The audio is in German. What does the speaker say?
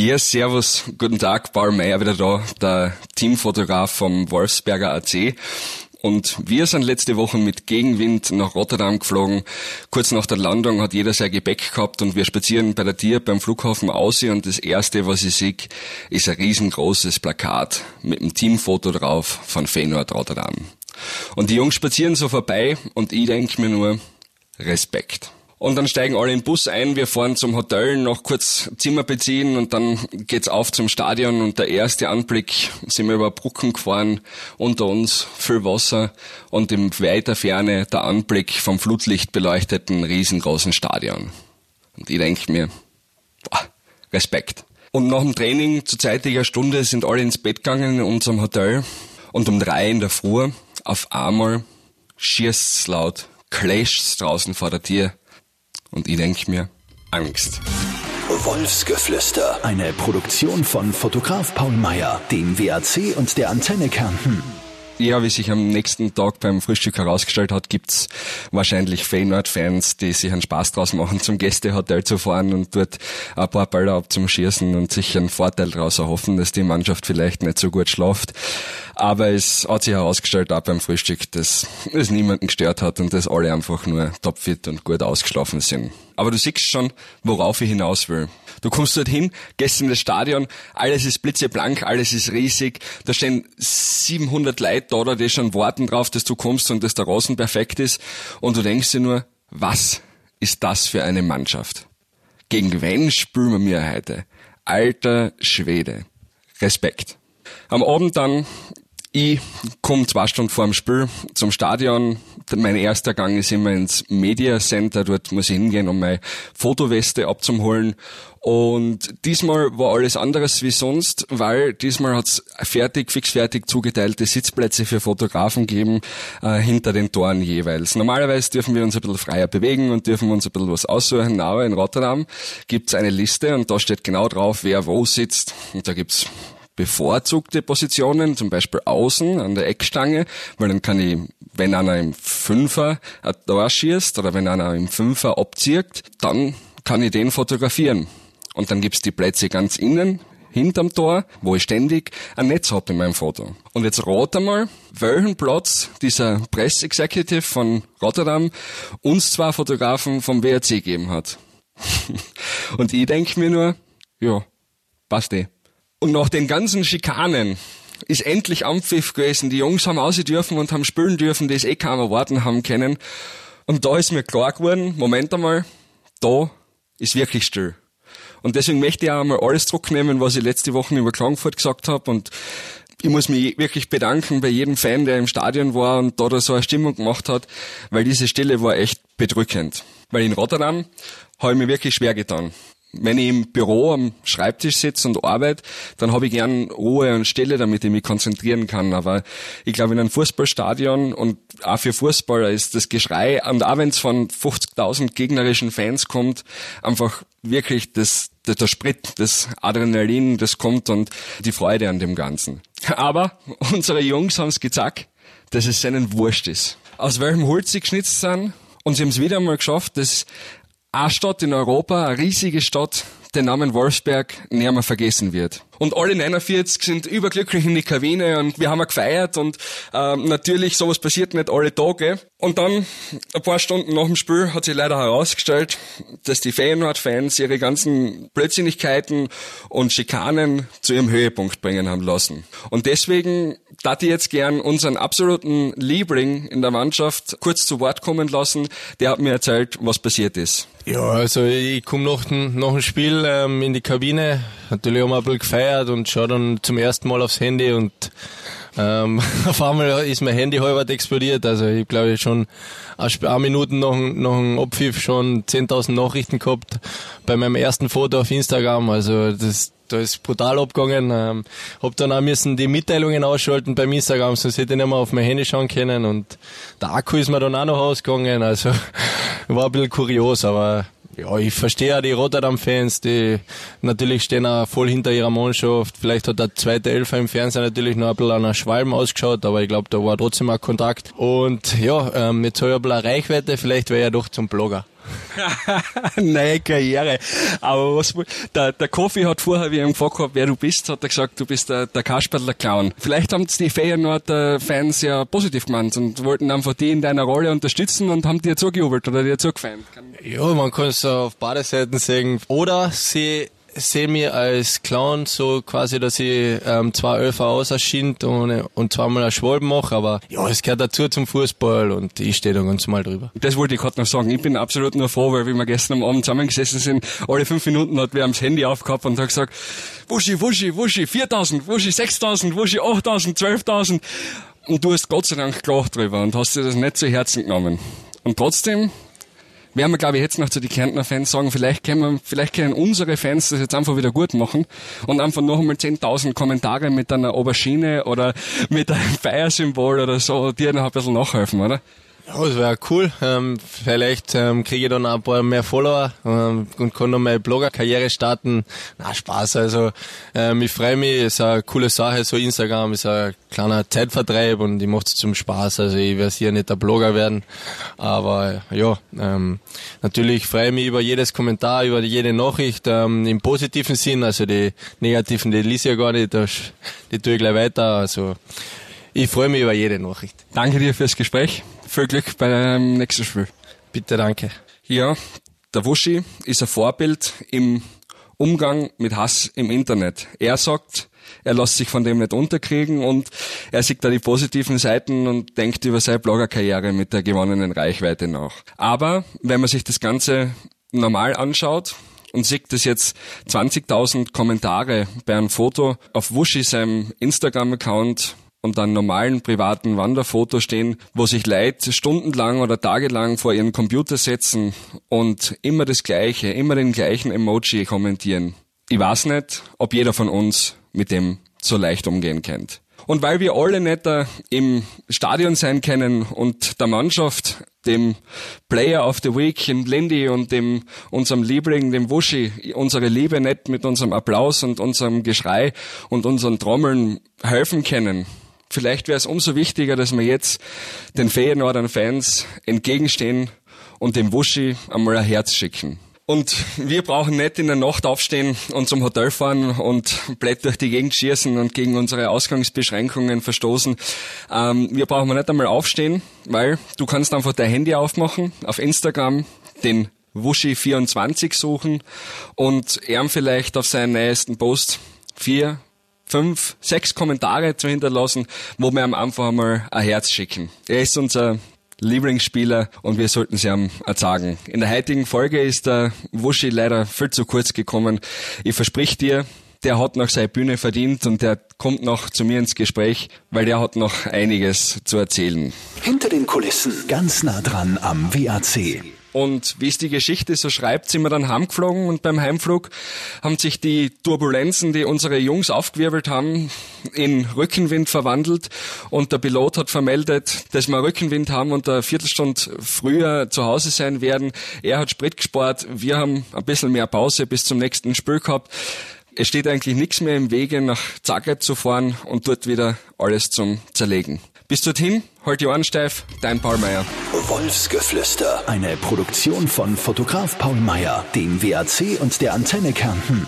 Ja, servus, guten Tag, Paul Meyer wieder da, der Teamfotograf vom Wolfsberger AC. Und wir sind letzte Woche mit Gegenwind nach Rotterdam geflogen. Kurz nach der Landung hat jeder sein Gepäck gehabt und wir spazieren bei der Tier beim Flughafen aus und das erste, was ich sehe, ist ein riesengroßes Plakat mit einem Teamfoto drauf von Feyenoord Rotterdam. Und die Jungs spazieren so vorbei und ich denke mir nur, Respekt. Und dann steigen alle in den Bus ein, wir fahren zum Hotel, noch kurz Zimmer beziehen und dann geht's auf zum Stadion und der erste Anblick sind wir über Brücken gefahren, unter uns viel Wasser und in weiter Ferne der Anblick vom Flutlicht beleuchteten riesengroßen Stadion. Und ich denke mir, boah, Respekt. Und nach dem Training zu zeitiger Stunde sind alle ins Bett gegangen in unserem Hotel und um drei in der Früh auf einmal schießt's laut, clasht's draußen vor der Tür und ich denke mir, Angst. Wolfsgeflüster. Eine Produktion von Fotograf Paul Meyer, dem WAC und der Antenne Kärnten. Ja, wie sich am nächsten Tag beim Frühstück herausgestellt hat, gibt's wahrscheinlich Feyenoord-Fans, die sich einen Spaß draus machen, zum Gästehotel zu fahren und dort ein paar Bälle abzuschießen und sich einen Vorteil daraus erhoffen, dass die Mannschaft vielleicht nicht so gut schlaft. Aber es hat sich herausgestellt, auch beim Frühstück, dass es niemanden gestört hat und dass alle einfach nur topfit und gut ausgeschlafen sind. Aber du siehst schon, worauf ich hinaus will. Du kommst dort hin, gehst in das Stadion, alles ist blitzeblank, alles ist riesig, da stehen 700 Leute da, die schon warten drauf, dass du kommst und dass der Rasen perfekt ist und du denkst dir nur, was ist das für eine Mannschaft? Gegen wen spülen wir mir heute? Alter Schwede. Respekt. Am Abend dann ich komme zwei Stunden vor dem Spiel zum Stadion. Mein erster Gang ist immer ins Media Center. Dort muss ich hingehen, um meine Fotoweste abzuholen. Und diesmal war alles anderes wie sonst, weil diesmal hat's fertig, fix fertig zugeteilte Sitzplätze für Fotografen gegeben, äh, hinter den Toren jeweils. Normalerweise dürfen wir uns ein bisschen freier bewegen und dürfen uns ein bisschen was aussuchen. Aber in Rotterdam gibt's eine Liste und da steht genau drauf, wer wo sitzt. Und da gibt's bevorzugte Positionen, zum Beispiel außen an der Eckstange, weil dann kann ich, wenn einer im Fünfer ein Tor schießt oder wenn einer im Fünfer abzieht, dann kann ich den fotografieren. Und dann gibt's die Plätze ganz innen, hinterm Tor, wo ich ständig ein Netz hab in meinem Foto. Und jetzt rat einmal, welchen Platz dieser Press Executive von Rotterdam uns zwei Fotografen vom WRC gegeben hat. Und ich denk mir nur, ja, passt eh. Und nach den ganzen Schikanen ist endlich Ampfiff gewesen. Die Jungs haben aussehen dürfen und haben spielen dürfen, das eh kaum erwarten haben können. Und da ist mir klar geworden, Moment einmal, da ist wirklich still. Und deswegen möchte ich auch einmal alles zurücknehmen, was ich letzte Woche über Klagenfurt gesagt habe. Und ich muss mich wirklich bedanken bei jedem Fan, der im Stadion war und da, da so eine Stimmung gemacht hat, weil diese Stille war echt bedrückend. Weil in Rotterdam habe ich mir wirklich schwer getan wenn ich im Büro am Schreibtisch sitze und arbeite, dann habe ich gern Ruhe und Stille, damit ich mich konzentrieren kann. Aber ich glaube, in einem Fußballstadion und auch für Fußballer ist das Geschrei, und auch wenn es von 50.000 gegnerischen Fans kommt, einfach wirklich das, das, der Sprit, das Adrenalin, das kommt und die Freude an dem Ganzen. Aber unsere Jungs haben es gezeigt, dass es seinen Wurscht ist. Aus welchem Holz sie geschnitzt sind, und sie haben es wieder einmal geschafft, dass eine Stadt in Europa, eine riesige Stadt, den Namen Wolfsberg näher mehr vergessen wird. Und alle 49 sind überglücklich in die Kabine und wir haben gefeiert und ähm, natürlich, sowas passiert nicht alle Tage. Und dann, ein paar Stunden nach dem Spiel, hat sich leider herausgestellt, dass die Feyenoord-Fans ihre ganzen Blödsinnigkeiten und Schikanen zu ihrem Höhepunkt bringen haben lassen. Und deswegen darf ich jetzt gern unseren absoluten Liebling in der Mannschaft kurz zu Wort kommen lassen. Der hat mir erzählt, was passiert ist. Ja, also ich komme nach, nach dem Spiel ähm, in die Kabine. Natürlich haben wir ein bisschen gefeiert und schaue dann zum ersten Mal aufs Handy und ähm, auf einmal ist mein Handy halbert explodiert. Also ich glaube schon ein paar Minuten nach, nach dem Abpfiff schon 10.000 Nachrichten gehabt bei meinem ersten Foto auf Instagram. Also das da ist brutal abgegangen. Ähm, hab dann auch müssen die Mitteilungen ausschalten beim Instagram, sonst hätte ich nicht mehr auf mein Handy schauen können. Und der Akku ist mir dann auch noch ausgegangen. Also war ein bisschen kurios, aber ja, ich verstehe auch die Rotterdam-Fans, die natürlich stehen auch voll hinter ihrer Mannschaft. Vielleicht hat der zweite Elfer im Fernsehen natürlich noch ein bisschen an einer Schwalben ausgeschaut, aber ich glaube, da war trotzdem auch Kontakt. Und ja, ähm, jetzt habe ich ein bisschen Reichweite, vielleicht wäre ich ja doch zum Blogger. Neue Karriere. Aber was, der, der Kofi hat vorher, wie ich ihm gefragt habe, wer du bist, hat er gesagt, du bist der, der Kasperler Clown. Vielleicht haben die Feyenoord-Fans ja positiv gemeint und wollten einfach die in deiner Rolle unterstützen und haben dir zugejubelt oder dir zugefeiert. Ja, man kann es auf beide Seiten sagen. Oder sie sehe mich als Clown so quasi, dass ich ähm, zwei Öfer auserschient und, und zweimal ein Schwalben mache, aber ja, es gehört dazu zum Fußball und ich stehe da ganz mal drüber. Das wollte ich gerade noch sagen. Ich bin absolut nur froh, weil wie wir gestern am Abend zusammengesessen sind, alle fünf Minuten hat wer am Handy aufgehabt und hat gesagt, Wuschi, Wuschi, Wuschi, 4000, Wuschi, 6000, Wuschi, 8000, 12.000. Und du hast Gott sei Dank gelacht drüber und hast dir das nicht zu Herzen genommen. Und trotzdem werden wir, glaube ich, jetzt noch zu den Kärntner Fans sagen, vielleicht können, wir, vielleicht können unsere Fans das jetzt einfach wieder gut machen und einfach noch einmal 10.000 Kommentare mit einer Aubergine oder mit einem Feiersymbol oder so dir noch ein bisschen nachhelfen, oder? Ja, das wäre cool. Ähm, vielleicht ähm, kriege ich dann ein paar mehr Follower ähm, und kann dann meine Blogger-Karriere starten. Na, Spaß. Also ähm, ich freue mich, ist eine coole Sache. So Instagram ist ein kleiner Zeitvertreib und ich mache es zum Spaß. Also ich werde hier nicht der Blogger werden. Aber ja, ähm, natürlich freue ich mich über jedes Kommentar, über jede Nachricht ähm, im positiven Sinn. Also die negativen, die lese ich ja gar nicht. Die tue ich gleich weiter. Also ich freue mich über jede Nachricht. Danke dir fürs Gespräch. Viel Glück beim nächsten Spiel. Bitte, danke. Ja, der Wuschi ist ein Vorbild im Umgang mit Hass im Internet. Er sagt, er lässt sich von dem nicht unterkriegen und er sieht da die positiven Seiten und denkt über seine Bloggerkarriere mit der gewonnenen Reichweite nach. Aber wenn man sich das Ganze normal anschaut, und sieht das jetzt 20.000 Kommentare bei einem Foto auf Wuschi seinem Instagram-Account und dann normalen privaten Wanderfoto stehen, wo sich Leute stundenlang oder tagelang vor ihren Computer setzen und immer das Gleiche, immer den gleichen Emoji kommentieren. Ich weiß nicht, ob jeder von uns mit dem so leicht umgehen kennt. Und weil wir alle nicht im Stadion sein können und der Mannschaft, dem Player of the Week in Lindy und dem unserem Liebling, dem Wuschi, unsere Liebe nicht mit unserem Applaus und unserem Geschrei und unseren Trommeln helfen können, vielleicht wäre es umso wichtiger, dass wir jetzt den Feyenoordern Fans entgegenstehen und dem Wuschi einmal ein Herz schicken. Und wir brauchen nicht in der Nacht aufstehen und zum Hotel fahren und blöd durch die Gegend schießen und gegen unsere Ausgangsbeschränkungen verstoßen. Ähm, wir brauchen nicht einmal aufstehen, weil du kannst einfach dein Handy aufmachen, auf Instagram den Wuschi24 suchen und er vielleicht auf seinen neuesten Post vier, fünf, sechs Kommentare zu hinterlassen, wo wir am Anfang einmal ein Herz schicken. Er ist unser Lieblingsspieler und wir sollten sie ihm sagen. In der heutigen Folge ist der Wuschi leider viel zu kurz gekommen. Ich versprich dir, der hat noch seine Bühne verdient und der kommt noch zu mir ins Gespräch, weil der hat noch einiges zu erzählen. Hinter den Kulissen, ganz nah dran am WAC. Und wie es die Geschichte so schreibt, sind wir dann heimgeflogen und beim Heimflug haben sich die Turbulenzen, die unsere Jungs aufgewirbelt haben, in Rückenwind verwandelt und der Pilot hat vermeldet, dass wir Rückenwind haben und eine Viertelstunde früher zu Hause sein werden. Er hat Sprit gespart, wir haben ein bisschen mehr Pause bis zum nächsten Spiel gehabt. Es steht eigentlich nichts mehr im Wege, nach Zagreb zu fahren und dort wieder alles zum Zerlegen. Bis dorthin, halt die Ohren steif, dein Paul Meier. Wolfsgeflüster, eine Produktion von Fotograf Paul Meier, dem WAC und der Antenne Kärnten.